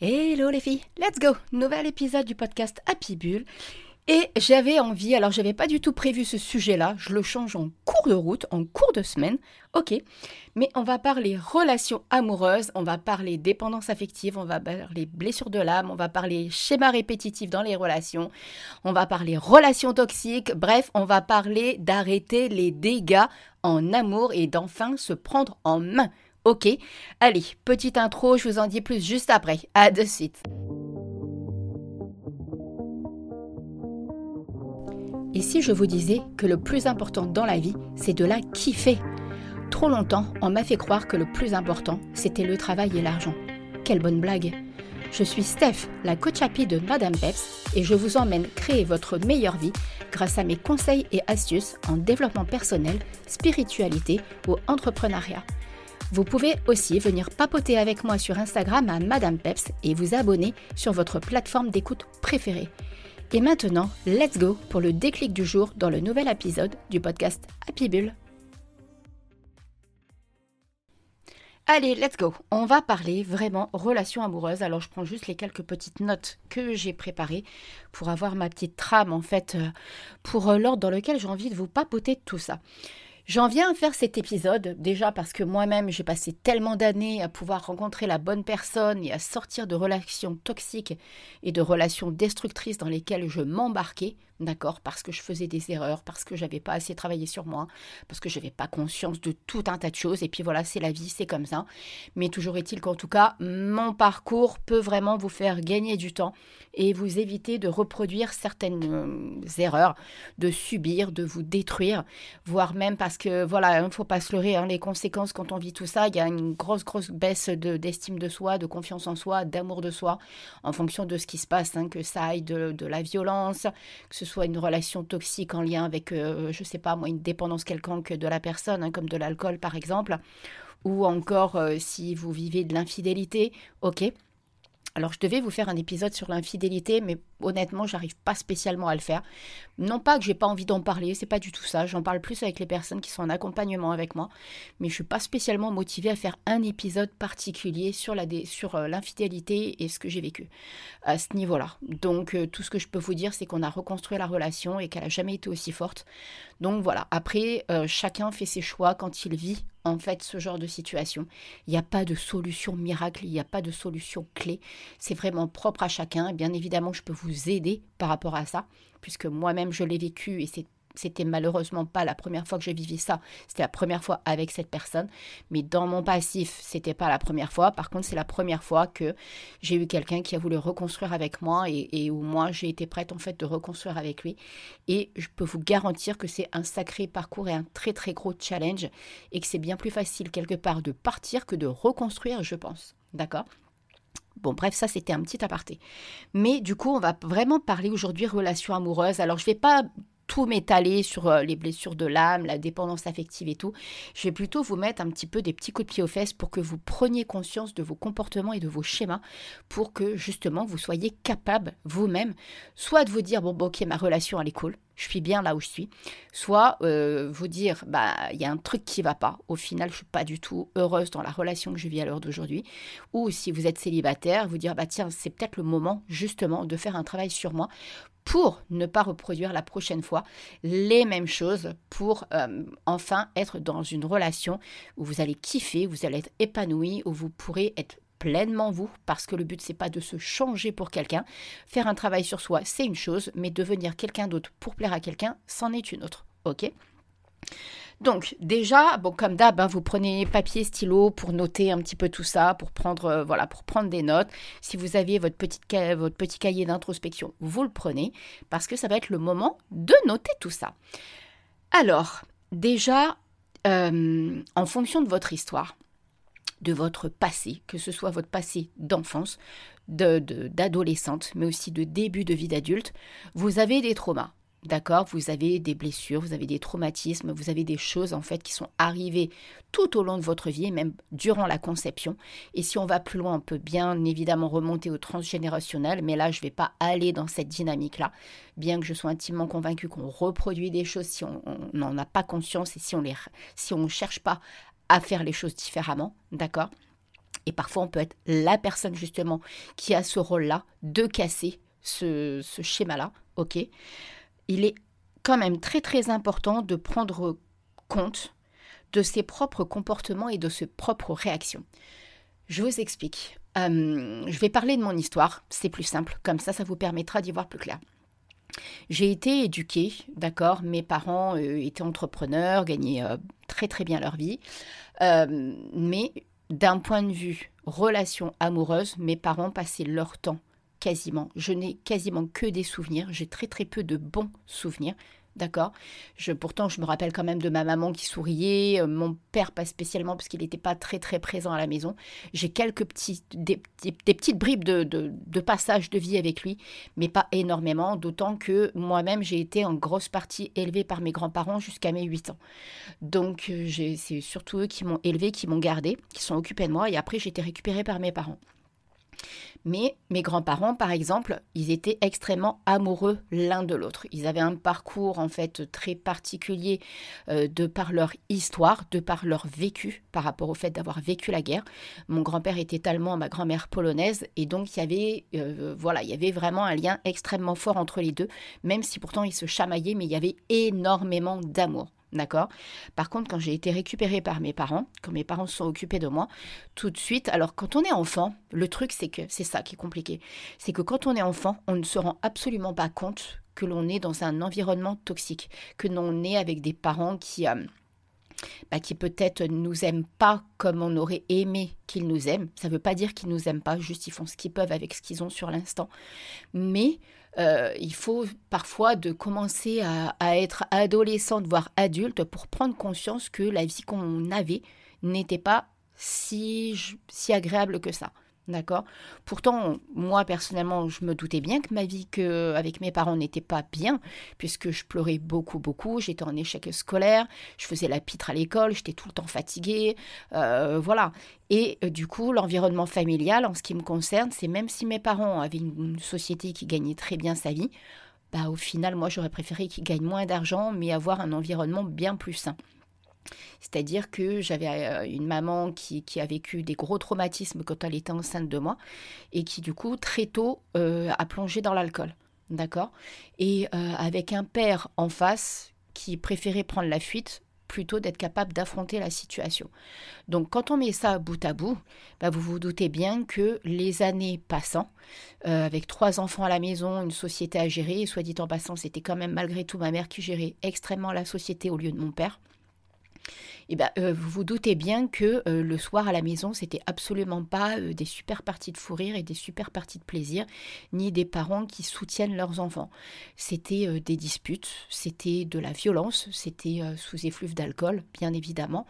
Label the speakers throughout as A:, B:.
A: Hello les filles, let's go Nouvel épisode du podcast Happy Bull. Et j'avais envie, alors j'avais pas du tout prévu ce sujet-là, je le change en cours de route, en cours de semaine, ok. Mais on va parler relations amoureuses, on va parler dépendance affective, on va parler blessures de l'âme, on va parler schéma répétitif dans les relations, on va parler relations toxiques, bref, on va parler d'arrêter les dégâts en amour et d'enfin se prendre en main. Ok, allez, petite intro, je vous en dis plus juste après. À de suite. Et si je vous disais que le plus important dans la vie, c'est de la kiffer? Trop longtemps, on m'a fait croire que le plus important, c'était le travail et l'argent. Quelle bonne blague Je suis Steph, la coach happy de Madame Peps, et je vous emmène créer votre meilleure vie grâce à mes conseils et astuces en développement personnel, spiritualité ou entrepreneuriat. Vous pouvez aussi venir papoter avec moi sur Instagram à Madame Peps et vous abonner sur votre plateforme d'écoute préférée. Et maintenant, let's go pour le déclic du jour dans le nouvel épisode du podcast Happy Bull. Allez, let's go. On va parler vraiment relations amoureuses. Alors, je prends juste les quelques petites notes que j'ai préparées pour avoir ma petite trame, en fait, euh, pour euh, l'ordre dans lequel j'ai envie de vous papoter tout ça. J'en viens à faire cet épisode, déjà parce que moi-même j'ai passé tellement d'années à pouvoir rencontrer la bonne personne et à sortir de relations toxiques et de relations destructrices dans lesquelles je m'embarquais, d'accord, parce que je faisais des erreurs, parce que j'avais pas assez travaillé sur moi, parce que je n'avais pas conscience de tout un tas de choses, et puis voilà, c'est la vie, c'est comme ça. Mais toujours est-il qu'en tout cas, mon parcours peut vraiment vous faire gagner du temps et vous éviter de reproduire certaines euh, erreurs, de subir, de vous détruire, voire même parce que voilà, il ne faut pas se leurrer, hein, les conséquences quand on vit tout ça, il y a une grosse, grosse baisse d'estime de, soi, de confiance en soi, d'amour de soi, en fonction de ce qui se passe, hein, que ça aille de, la violence, que ce soit une relation toxique en lien avec, euh, je sais pas moi, une dépendance quelconque de la personne, hein, comme de l'alcool par exemple, ou encore euh, si vous vivez de l'infidélité, ok. Alors je devais vous faire un épisode sur l'infidélité, mais honnêtement, j'arrive pas spécialement à le faire. Non pas que j'ai pas envie d'en parler, c'est pas du tout ça. J'en parle plus avec les personnes qui sont en accompagnement avec moi, mais je suis pas spécialement motivée à faire un épisode particulier sur la sur euh, l'infidélité et ce que j'ai vécu à ce niveau-là. Donc euh, tout ce que je peux vous dire, c'est qu'on a reconstruit la relation et qu'elle a jamais été aussi forte. Donc voilà. Après, euh, chacun fait ses choix quand il vit en fait ce genre de situation. Il n'y a pas de solution miracle, il n'y a pas de solution clé. C'est vraiment propre à chacun. Bien évidemment, je peux vous vous aider par rapport à ça, puisque moi-même je l'ai vécu et c'est c'était malheureusement pas la première fois que je vivais ça, c'était la première fois avec cette personne, mais dans mon passif, c'était pas la première fois. Par contre, c'est la première fois que j'ai eu quelqu'un qui a voulu reconstruire avec moi et, et où moi j'ai été prête en fait de reconstruire avec lui. Et je peux vous garantir que c'est un sacré parcours et un très très gros challenge et que c'est bien plus facile quelque part de partir que de reconstruire, je pense. D'accord? Bon, bref, ça c'était un petit aparté. Mais du coup, on va vraiment parler aujourd'hui relations amoureuses. Alors, je vais pas tout m'étaler sur euh, les blessures de l'âme, la dépendance affective et tout. Je vais plutôt vous mettre un petit peu des petits coups de pied aux fesses pour que vous preniez conscience de vos comportements et de vos schémas pour que justement vous soyez capable vous-même soit de vous dire bon, bon ok ma relation elle est cool, je suis bien là où je suis, soit euh, vous dire bah il y a un truc qui va pas, au final je suis pas du tout heureuse dans la relation que je vis à l'heure d'aujourd'hui, ou si vous êtes célibataire, vous dire bah tiens c'est peut-être le moment justement de faire un travail sur moi pour ne pas reproduire la prochaine fois les mêmes choses, pour euh, enfin être dans une relation où vous allez kiffer, vous allez être épanoui, où vous pourrez être pleinement vous, parce que le but c'est pas de se changer pour quelqu'un. Faire un travail sur soi, c'est une chose, mais devenir quelqu'un d'autre pour plaire à quelqu'un, c'en est une autre. Ok? Donc déjà, bon comme d'hab, hein, vous prenez papier, stylo pour noter un petit peu tout ça, pour prendre euh, voilà, pour prendre des notes. Si vous aviez votre, petite votre petit cahier d'introspection, vous le prenez parce que ça va être le moment de noter tout ça. Alors déjà, euh, en fonction de votre histoire, de votre passé, que ce soit votre passé d'enfance, d'adolescente, de, mais aussi de début de vie d'adulte, vous avez des traumas. D'accord Vous avez des blessures, vous avez des traumatismes, vous avez des choses en fait qui sont arrivées tout au long de votre vie, même durant la conception. Et si on va plus loin, on peut bien évidemment remonter au transgénérationnel, mais là je ne vais pas aller dans cette dynamique-là, bien que je sois intimement convaincue qu'on reproduit des choses si on n'en a pas conscience et si on ne cherche pas à faire les choses différemment. D'accord? Et parfois, on peut être la personne justement qui a ce rôle-là de casser ce, ce schéma-là, ok? Il est quand même très très important de prendre compte de ses propres comportements et de ses propres réactions. Je vous explique. Euh, je vais parler de mon histoire, c'est plus simple, comme ça ça vous permettra d'y voir plus clair. J'ai été éduquée, d'accord, mes parents euh, étaient entrepreneurs, gagnaient euh, très très bien leur vie, mais d'un point de vue relation amoureuse, mes parents passaient leur temps quasiment, je n'ai quasiment que des souvenirs, j'ai très très peu de bons souvenirs, D'accord? Pourtant, je me rappelle quand même de ma maman qui souriait, euh, mon père pas spécialement parce qu'il n'était pas très très présent à la maison. J'ai quelques petits, des, petites bribes de, de, passage de vie avec lui, mais pas énormément, d'autant que moi-même j'ai été en grosse partie élevée par mes grands-parents jusqu'à mes 8 ans. Donc euh, c'est surtout eux qui m'ont élevée, qui m'ont gardée, qui sont occupés de moi, et après j'ai été récupérée par mes parents. Mais mes grands-parents, par exemple, ils étaient extrêmement amoureux l'un de l'autre. Ils avaient un parcours en fait très particulier euh, de par leur histoire, de par leur vécu, par rapport au fait d'avoir vécu la guerre. Mon grand-père était allemand, ma grand-mère polonaise, et donc il y avait, euh, voilà, il y avait vraiment un lien extrêmement fort entre les deux, même si pourtant ils se chamaillaient, mais il y avait énormément d'amour. D'accord? Par contre, quand j'ai été récupérée par mes parents, quand mes parents se sont occupés de moi, tout de suite, alors quand on est enfant, le truc c'est que c'est ça qui est compliqué. C'est que quand on est enfant, on ne se rend absolument pas compte que l'on est dans un environnement toxique, que l'on est avec des parents qui, euh, bah, qui peut-être nous aiment pas comme on aurait aimé qu'ils nous aiment. Ça ne veut pas dire qu'ils nous aiment pas, juste ils font ce qu'ils peuvent avec ce qu'ils ont sur l'instant. Mais euh, il faut parfois de commencer à, être adolescente, voire adulte, pour prendre conscience que la vie qu'on avait n'était pas si, si agréable que ça. D'accord? Pourtant, moi, personnellement, je me doutais bien que ma vie que, avec mes parents n'était pas bien, puisque je pleurais beaucoup, beaucoup, j'étais en échec scolaire, je faisais la pitre à l'école, j'étais tout le temps fatiguée, euh, voilà. Et euh, du coup, l'environnement familial, en ce qui me concerne, c'est même si mes parents avaient une, société qui gagnait très bien sa vie, bah, au final, moi, j'aurais préféré qu'ils gagnent moins d'argent, mais avoir un environnement bien plus sain. C'est-à-dire que j'avais euh, une maman qui, a vécu des gros traumatismes quand elle était enceinte de moi et qui du coup très tôt euh, a plongé dans l'alcool. D'accord? Et euh, avec un père en face qui préférait prendre la fuite plutôt d'être capable d'affronter la situation. Donc quand on met ça bout à bout, bah, vous vous doutez bien que les années passant, avec trois enfants à la maison, une société à gérer, et soit dit en passant, c'était quand même malgré tout ma mère qui gérait extrêmement la société au lieu de mon père, eh ben, euh, vous vous doutez bien que euh, le soir à la maison, c'était absolument pas euh, des super parties de fou rire et des super parties de plaisir, ni des parents qui soutiennent leurs enfants. C'était des disputes, c'était de la violence, c'était sous effluve d'alcool, bien évidemment,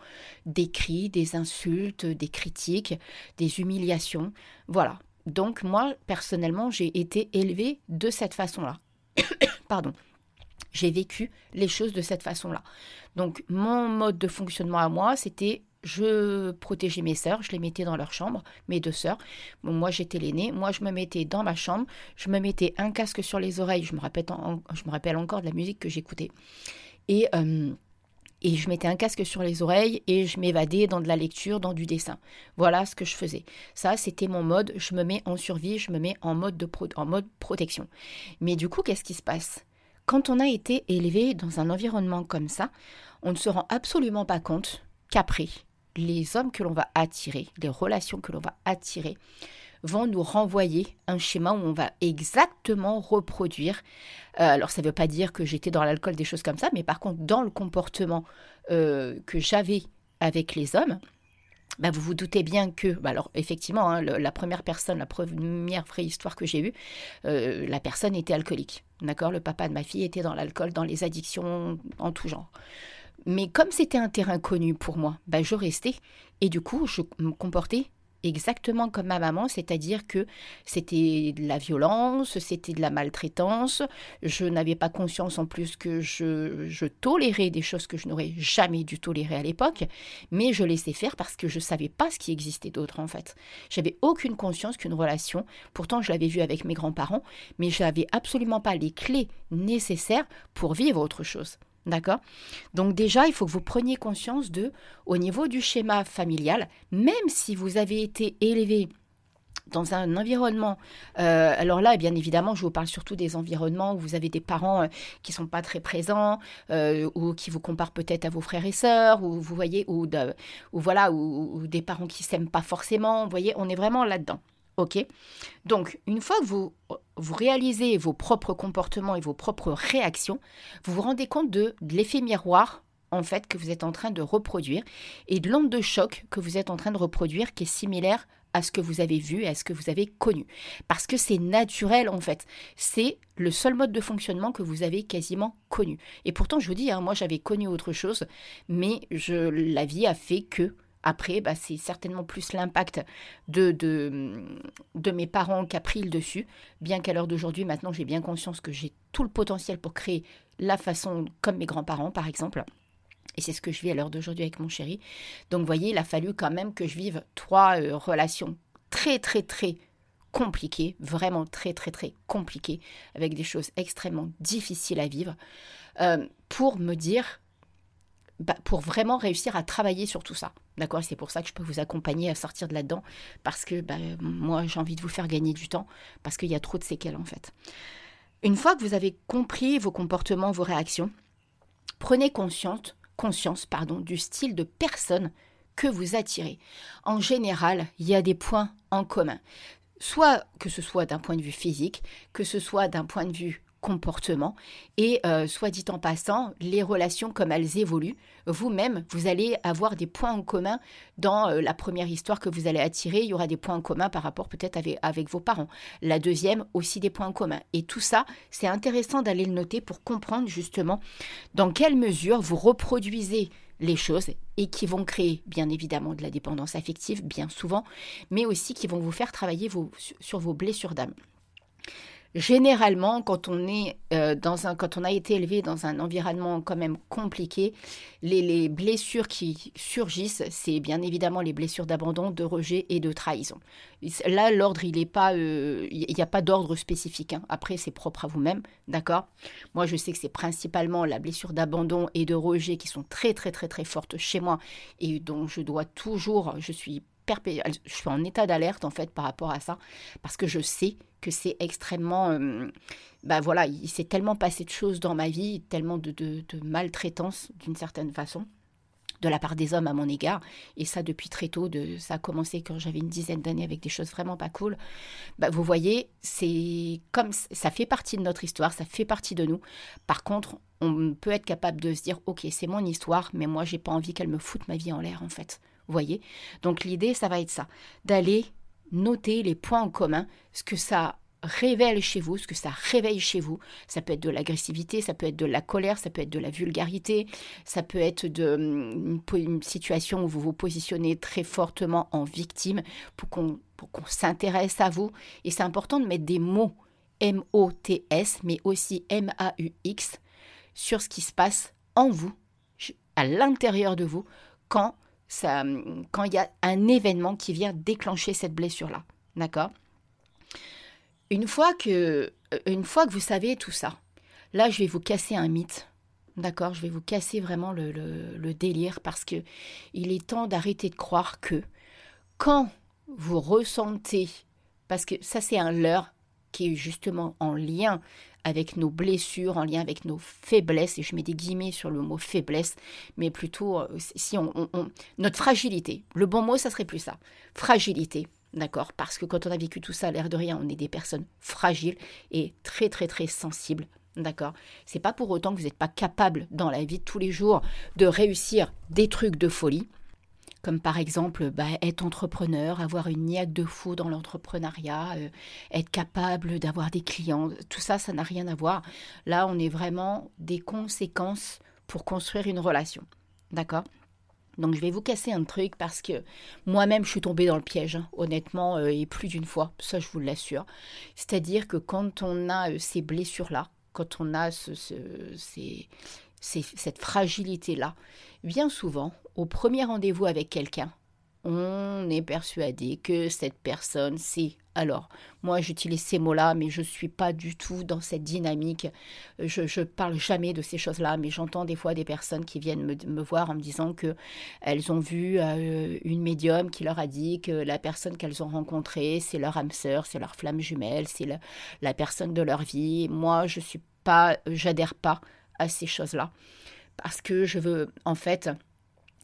A: des cris, des insultes, des critiques, des humiliations. Voilà. Donc moi, personnellement, j'ai été élevée de cette façon-là. Pardon j'ai vécu les choses de cette façon-là. Donc mon mode de fonctionnement à moi, c'était je protégeais mes sœurs, je les mettais dans leur chambre, mes deux sœurs. moi j'étais l'aînée, moi je me mettais dans ma chambre, je me mettais un casque sur les oreilles, je me rappelle, encore de la musique que j'écoutais. Et, euh, et je mettais un casque sur les oreilles et je m'évadais dans de la lecture, dans du dessin. Voilà ce que je faisais. Ça, c'était mon mode, je me mets en survie, je me mets en mode, de en mode protection. Mais du coup, qu'est-ce qui se passe? Quand on a été élevé dans un environnement comme ça, on ne se rend absolument pas compte qu'après, les hommes que l'on va attirer, les relations que l'on va attirer, vont nous renvoyer un schéma où on va exactement reproduire. Euh, alors ça ne veut pas dire que j'étais dans l'alcool, des choses comme ça, mais par contre dans le comportement euh, que j'avais avec les hommes, bah, vous vous doutez bien que, bah, alors effectivement, hein, la première personne, la première vraie histoire que j'ai eue, euh, la personne était alcoolique. D'accord? Le papa de ma fille était dans l'alcool, dans les addictions en tout genre. Mais comme c'était un terrain connu pour moi, bah, je restais. Et du coup, je me comportais exactement comme ma maman, c'est-à-dire que c'était de la violence, c'était de la maltraitance. Je n'avais pas conscience en plus que je, tolérais des choses que je n'aurais jamais dû tolérer à l'époque, mais je laissais faire parce que je ne savais pas ce qui existait d'autre en fait. J'avais aucune conscience qu'une relation, pourtant je l'avais vue avec mes grands-parents, mais je n'avais absolument pas les clés nécessaires pour vivre autre chose. D'accord? Donc déjà, il faut que vous preniez conscience de, au niveau du schéma familial, même si vous avez été élevé dans un environnement, euh, alors là, bien évidemment, je vous parle surtout des environnements où vous avez des parents euh, qui sont pas très présents, euh, ou qui vous comparent peut-être à vos frères et sœurs, ou vous voyez, ou, ou voilà, ou, des parents qui s'aiment pas forcément. Vous voyez, on est vraiment là-dedans. Ok? Donc, une fois que vous, vous réalisez vos propres comportements et vos propres réactions, vous vous rendez compte de, l'effet miroir en fait que vous êtes en train de reproduire et de l'onde de choc que vous êtes en train de reproduire qui est similaire à ce que vous avez vu et à ce que vous avez connu. Parce que c'est naturel en fait. C'est le seul mode de fonctionnement que vous avez quasiment connu. Et pourtant, je vous dis, hein, moi j'avais connu autre chose, mais je, la vie a fait que après, bah, c'est certainement plus l'impact de, mes parents qui a pris le dessus, bien qu'à l'heure d'aujourd'hui, maintenant, j'ai bien conscience que j'ai tout le potentiel pour créer la façon comme mes grands-parents, par exemple. Et c'est ce que je vis à l'heure d'aujourd'hui avec mon chéri. Donc, vous voyez, il a fallu quand même que je vive trois euh, relations très, très, très compliquées, vraiment très, très, très compliquées, avec des choses extrêmement difficiles à vivre, euh, pour me dire, bah, pour vraiment réussir à travailler sur tout ça. D'accord? C'est pour ça que je peux vous accompagner à sortir de là-dedans, parce que bah, moi, j'ai envie de vous faire gagner du temps, parce qu'il y a trop de séquelles, en fait. Une fois que vous avez compris vos comportements, vos réactions, prenez conscience conscience pardon, du style de personne que vous attirez. En général, il y a des points en commun. Soit que ce soit d'un point de vue physique, que ce soit d'un point de vue comportement. Et euh, soit dit en passant, les relations comme elles évoluent, vous-même, vous allez avoir des points en commun dans euh, la première histoire que vous allez attirer. Il y aura des points en commun par rapport peut-être avec, vos parents. La deuxième, aussi des points en commun. Et tout ça, c'est intéressant d'aller le noter pour comprendre justement dans quelle mesure vous reproduisez les choses et qui vont créer bien évidemment de la dépendance affective, bien souvent, mais aussi qui vont vous faire travailler sur vos blessures d'âme. Généralement, quand on est euh, dans un, quand on a été élevé dans un environnement quand même compliqué, les, blessures qui surgissent, c'est bien évidemment les blessures d'abandon, de rejet et de trahison. Là, l'ordre, il pas, euh, il n'y a pas d'ordre spécifique. Hein. Après, c'est propre à vous-même, d'accord? Moi, je sais que c'est principalement la blessure d'abandon et de rejet qui sont très très très très fortes chez moi et dont je dois toujours, je suis je suis en état d'alerte en fait par rapport à ça parce que je sais que c'est extrêmement euh, bah voilà il s'est tellement passé de choses dans ma vie tellement de, maltraitance d'une certaine façon de la part des hommes à mon égard. Et ça depuis très tôt ça a commencé quand j'avais une dizaine d'années avec des choses vraiment pas cool. Bah, vous voyez c'est comme ça fait partie de notre histoire ça fait partie de nous. Par contre on peut être capable de se dire ok c'est mon histoire mais moi j'ai pas envie qu'elle me foute ma vie en l'air en fait voyez Donc l'idée, ça va être ça, d'aller noter les points en commun, ce que ça révèle chez vous, ce que ça réveille chez vous. Ça peut être de l'agressivité, ça peut être de la colère, ça peut être de la vulgarité, ça peut être de, hum, une, situation où vous vous positionnez très fortement en victime pour qu'on s'intéresse à vous. Et c'est important de mettre des mots M-O-T-S, mais aussi M-A-U-X, sur ce qui se passe en vous, à l'intérieur de vous, quand ça, quand il y a un événement qui vient déclencher cette blessure-là. D'accord? Une fois, que, euh, une fois que vous savez tout ça, là, je vais vous casser un mythe. D'accord? Je vais vous casser vraiment le, le, délire parce que il est temps d'arrêter de croire que quand vous ressentez, parce que ça, c'est un leurre qui est justement en lien avec nos blessures, en lien avec nos faiblesses, et je mets des guillemets sur le mot faiblesse, mais plutôt euh, si on, notre fragilité. Le bon mot, ça serait plus ça. Fragilité. D'accord Parce que quand on a vécu tout ça, l'air de rien, on est des personnes fragiles et très très très sensibles. D'accord C'est pas pour autant que vous n'êtes pas capable dans la vie de tous les jours de réussir des trucs de folie comme par exemple bah, être entrepreneur, avoir une niaque de fou dans l'entrepreneuriat, euh, être capable d'avoir des clients, tout ça, ça n'a rien à voir. Là, on est vraiment des conséquences pour construire une relation. D'accord? Donc je vais vous casser un truc parce que moi-même je suis tombée dans le piège, hein, honnêtement, euh, et plus d'une fois, ça je vous l'assure. C'est-à-dire que quand on a euh, ces blessures-là, quand on a ce, ces, cette fragilité-là, bien souvent, au premier rendez-vous avec quelqu'un, on est persuadé que cette personne, c'est... Alors, moi j'utilise ces mots-là, mais je ne suis pas du tout dans cette dynamique. Je ne parle jamais de ces choses-là, mais j'entends des fois des personnes qui viennent me, voir en me disant que elles ont vu euh, une médium qui leur a dit que la personne qu'elles ont rencontrée, c'est leur âme sœur, c'est leur flamme jumelle, c'est la, la personne de leur vie. Moi, je suis pas, j'adhère pas à ces choses-là parce que je veux, en fait,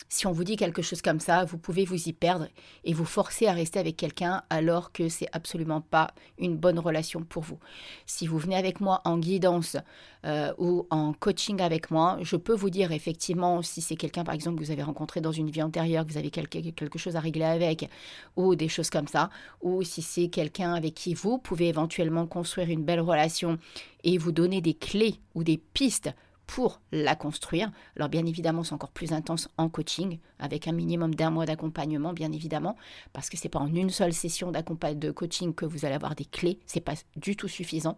A: si on vous dit quelque chose comme ça, vous pouvez vous y perdre et vous forcer à rester avec quelqu'un alors que c'est absolument pas une bonne relation pour vous. Si vous venez avec moi en guidance euh, ou en coaching avec moi, je peux vous dire effectivement si c'est quelqu'un par exemple que vous avez rencontré dans une vie antérieure, que vous avez quelque, quelque chose à régler avec ou des choses comme ça, ou si c'est quelqu'un avec qui vous pouvez éventuellement construire une belle relation et vous donner des clés ou des pistes pour la construire. Alors bien évidemment, c'est encore plus intense en coaching, avec un minimum d'un mois d'accompagnement, bien évidemment, parce que c'est pas en une seule session de coaching que vous allez avoir des clés, c'est pas du tout suffisant.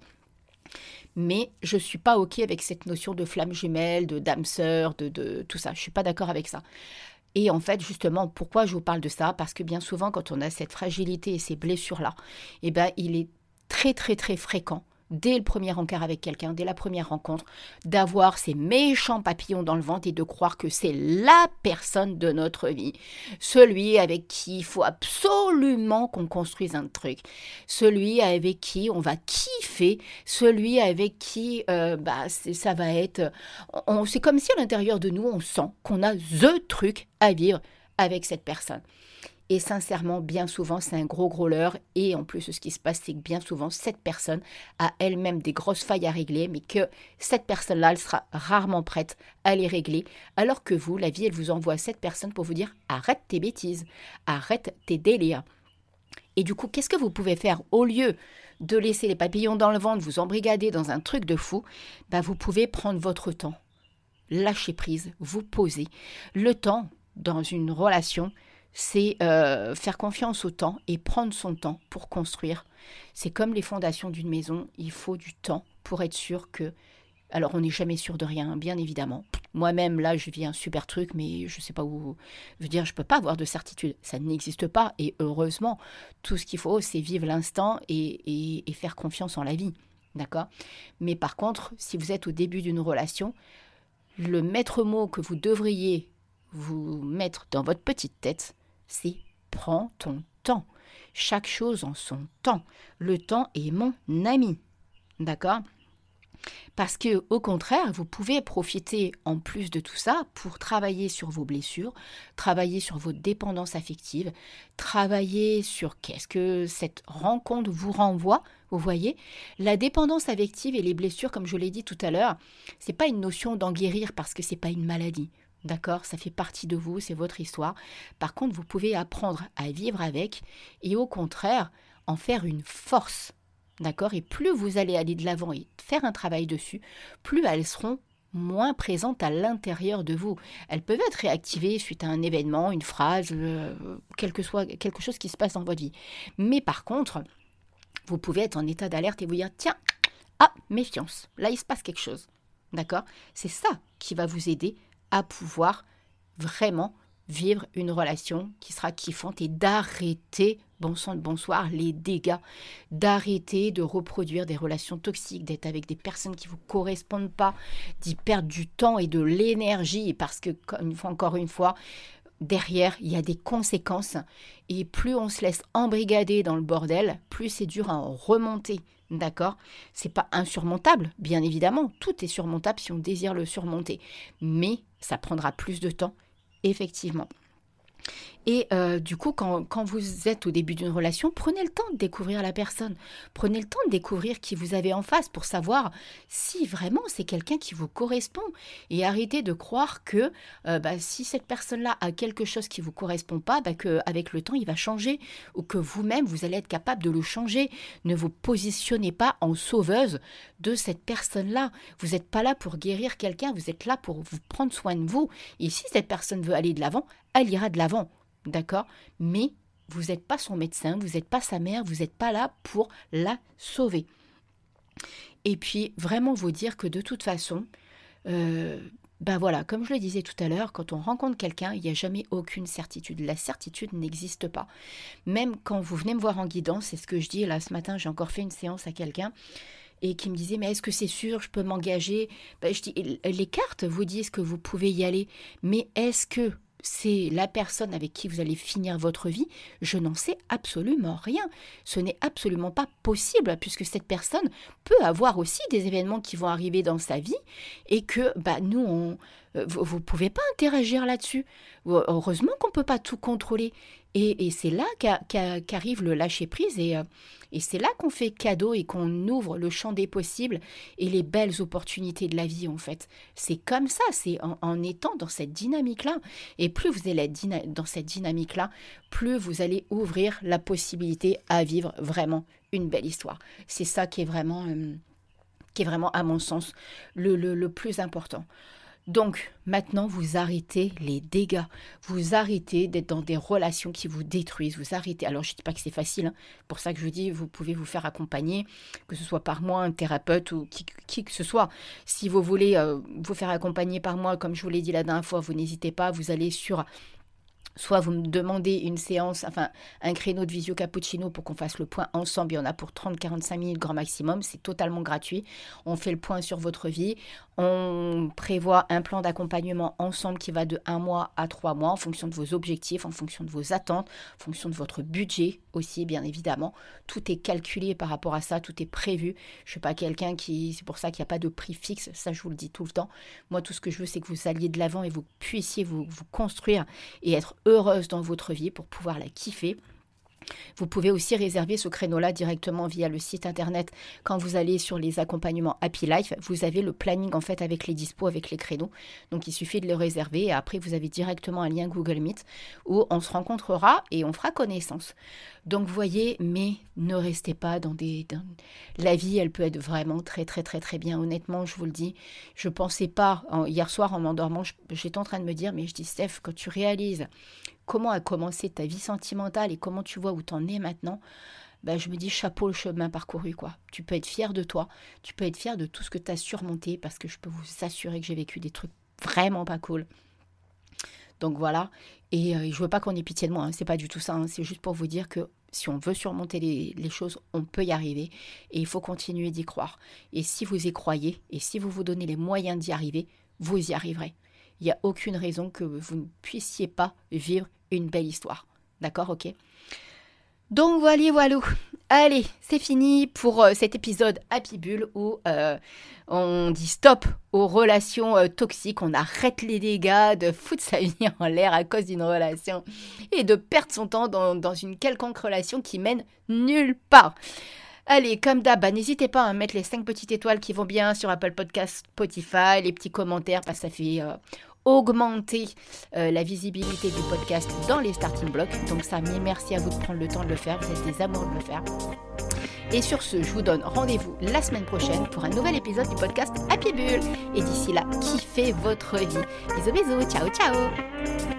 A: Mais je suis pas ok avec cette notion de flamme jumelle, de dame sœur, de, de tout ça. Je suis pas d'accord avec ça. Et en fait, justement, pourquoi je vous parle de ça? Parce que bien souvent, quand on a cette fragilité et ces blessures-là, eh ben, il est très très très fréquent dès le premier encart avec quelqu'un, dès la première rencontre, d'avoir ces méchants papillons dans le ventre et de croire que c'est la personne de notre vie, celui avec qui il faut absolument qu'on construise un truc, celui avec qui on va kiffer, celui avec qui euh, bah, ça va être... C'est comme si à l'intérieur de nous, on sent qu'on a the truc à vivre avec cette personne. Et sincèrement, bien souvent, c'est un gros gros leurre. Et en plus, ce qui se passe, c'est que bien souvent, cette personne a elle-même des grosses failles à régler, mais que cette personne-là, elle sera rarement prête à les régler. Alors que vous, la vie, elle vous envoie cette personne pour vous dire arrête tes bêtises, arrête tes délires. Et du coup, qu'est-ce que vous pouvez faire au lieu de laisser les papillons dans le ventre, vous embrigader dans un truc de fou? Bah, Vous pouvez prendre votre temps, lâcher prise, vous poser. Le temps dans une relation, c'est euh, faire confiance au temps et prendre son temps pour construire. C'est comme les fondations d'une maison, il faut du temps pour être sûr que... Alors on n'est jamais sûr de rien, bien évidemment. Moi-même, là, je vis un super truc, mais je ne sais pas où... Je veux dire, je ne peux pas avoir de certitude. Ça n'existe pas. Et heureusement, tout ce qu'il faut, c'est vivre l'instant et, et faire confiance en la vie. D'accord? Mais par contre, si vous êtes au début d'une relation, le maître mot que vous devriez vous mettre dans votre petite tête, c'est prends ton temps. Chaque chose en son temps. Le temps est mon ami. D'accord? Parce que, au contraire, vous pouvez profiter en plus de tout ça pour travailler sur vos blessures, travailler sur vos dépendances affectives, travailler sur qu'est-ce que cette rencontre vous renvoie. Vous voyez, la dépendance affective et les blessures, comme je l'ai dit tout à l'heure, c'est pas une notion d'en guérir parce que c'est pas une maladie. D'accord Ça fait partie de vous, c'est votre histoire. Par contre, vous pouvez apprendre à vivre avec et au contraire, en faire une force. D'accord Et plus vous allez aller de l'avant et faire un travail dessus, plus elles seront moins présentes à l'intérieur de vous. Elles peuvent être réactivées suite à un événement, une phrase, euh, quelque, soit, quelque chose qui se passe dans votre vie. Mais par contre, vous pouvez être en état d'alerte et vous dire, tiens, ah, méfiance, là il se passe quelque chose. D'accord? C'est ça qui va vous aider à pouvoir vraiment vivre une relation qui sera kiffante et d'arrêter, bon sang de bonsoir, les dégâts, d'arrêter de reproduire des relations toxiques, d'être avec des personnes qui ne vous correspondent pas, d'y perdre du temps et de l'énergie, parce que, encore une fois, derrière, il y a des conséquences, et plus on se laisse embrigader dans le bordel, plus c'est dur à en remonter. D'accord? C'est pas insurmontable, bien évidemment. Tout est surmontable si on désire le surmonter. Mais ça prendra plus de temps, effectivement. Et euh, du coup, quand, vous êtes au début d'une relation, prenez le temps de découvrir la personne. Prenez le temps de découvrir qui vous avez en face pour savoir si vraiment c'est quelqu'un qui vous correspond. Et arrêtez de croire que euh, bah, si cette personne-là a quelque chose qui vous correspond pas, bah, qu'avec le temps, il va changer. Ou que vous-même, vous allez être capable de le changer. Ne vous positionnez pas en sauveuse de cette personne-là. Vous n'êtes pas là pour guérir quelqu'un, vous êtes là pour vous prendre soin de vous. Et si cette personne veut aller de l'avant, elle ira de l'avant. D'accord? Mais vous n'êtes pas son médecin, vous n'êtes pas sa mère, vous n'êtes pas là pour la sauver. Et puis, vraiment vous dire que de toute façon, euh, ben voilà, comme je le disais tout à l'heure, quand on rencontre quelqu'un, il n'y a jamais aucune certitude. La certitude n'existe pas. Même quand vous venez me voir en guidance, c'est ce que je dis là ce matin, j'ai encore fait une séance à quelqu'un et qui me disait mais est-ce que c'est sûr, je peux m'engager? Ben, Je dis les cartes vous disent que vous pouvez y aller, mais est-ce que c'est la personne avec qui vous allez finir votre vie, je n'en sais absolument rien. Ce n'est absolument pas possible puisque cette personne peut avoir aussi des événements qui vont arriver dans sa vie et que bah, nous, on, vous ne pouvez pas interagir là-dessus. Heureusement qu'on ne peut pas tout contrôler. Et, c'est là qu'arrive le lâcher-prise et, euh, et c'est là qu'on fait cadeau et qu'on ouvre le champ des possibles et les belles opportunités de la vie en fait. C'est comme ça, c'est en, étant dans cette dynamique-là. Et plus vous allez être dans cette dynamique-là, plus vous allez ouvrir la possibilité à vivre vraiment une belle histoire. C'est ça qui est vraiment, euh, qui est vraiment à mon sens, le plus important. Donc maintenant, vous arrêtez les dégâts. Vous arrêtez d'être dans des relations qui vous détruisent. Vous arrêtez. Alors je ne dis pas que c'est facile. Hein. Pour ça que je vous dis, vous pouvez vous faire accompagner, que ce soit par moi, un thérapeute ou qui, que ce soit. Si vous voulez euh, vous faire accompagner par moi, comme je vous l'ai dit la dernière fois, vous n'hésitez pas. Vous allez sur Soit vous me demandez une séance, enfin un créneau de visio cappuccino pour qu'on fasse le point ensemble. Il y en a pour 30-45 minutes grand maximum. C'est totalement gratuit. On fait le point sur votre vie. On prévoit un plan d'accompagnement ensemble qui va de un mois à trois mois en fonction de vos objectifs, en fonction de vos attentes, en fonction de votre budget aussi, bien évidemment. Tout est calculé par rapport à ça, tout est prévu. Je ne suis pas quelqu'un qui. C'est pour ça qu'il n'y a pas de prix fixe, ça je vous le dis tout le temps. Moi, tout ce que je veux, c'est que vous alliez de l'avant et vous puissiez vous construire et être heureuse dans votre vie pour pouvoir la kiffer. Vous pouvez aussi réserver ce créneau-là directement via le site internet. Quand vous allez sur les accompagnements Happy Life, vous avez le planning en fait avec les dispos, avec les créneaux. Donc il suffit de le réserver et après vous avez directement un lien Google Meet où on se rencontrera et on fera connaissance. Donc voyez, mais ne restez pas dans des... La vie, elle peut être vraiment très très très très bien. Honnêtement, je vous le dis, je pensais pas, hier soir en m'endormant, j'étais en train de me dire, mais je dis Steph, quand tu réalises comment a commencé ta vie sentimentale et comment tu vois où t'en es maintenant, ben je me dis chapeau le chemin parcouru quoi. Tu peux être fier de toi, tu peux être fier de tout ce que tu as surmonté parce que je peux vous assurer que j'ai vécu des trucs vraiment pas cool. Donc voilà, et euh, je veux pas qu'on ait pitié de moi, hein. c'est pas du tout ça, hein. c'est juste pour vous dire que si on veut surmonter les, les, choses, on peut y arriver et il faut continuer d'y croire. Et si vous y croyez et si vous vous donnez les moyens d'y arriver, vous y arriverez. Il n'y a aucune raison que vous ne puissiez pas vivre une belle histoire. D'accord, ok Donc voilà, voilà. Allez, c'est fini pour euh, cet épisode Happy Bull où euh, on dit stop aux relations euh, toxiques, on arrête les dégâts de foutre sa vie en l'air à cause d'une relation et de perdre son temps dans, une quelconque relation qui mène nulle part. Allez, comme d'hab, bah, n'hésitez pas à mettre les 5 petites étoiles qui vont bien sur Apple Podcast, Spotify, les petits commentaires, parce que ça fait augmenter euh, la visibilité du podcast dans les starting blocks. Donc mais merci à vous de prendre le temps de le faire. Vous êtes des amours de le faire. Et sur ce, je vous donne rendez-vous la semaine prochaine pour un nouvel épisode du podcast Happy Bull. Et d'ici là, kiffez votre vie. Bisous bisous, ciao ciao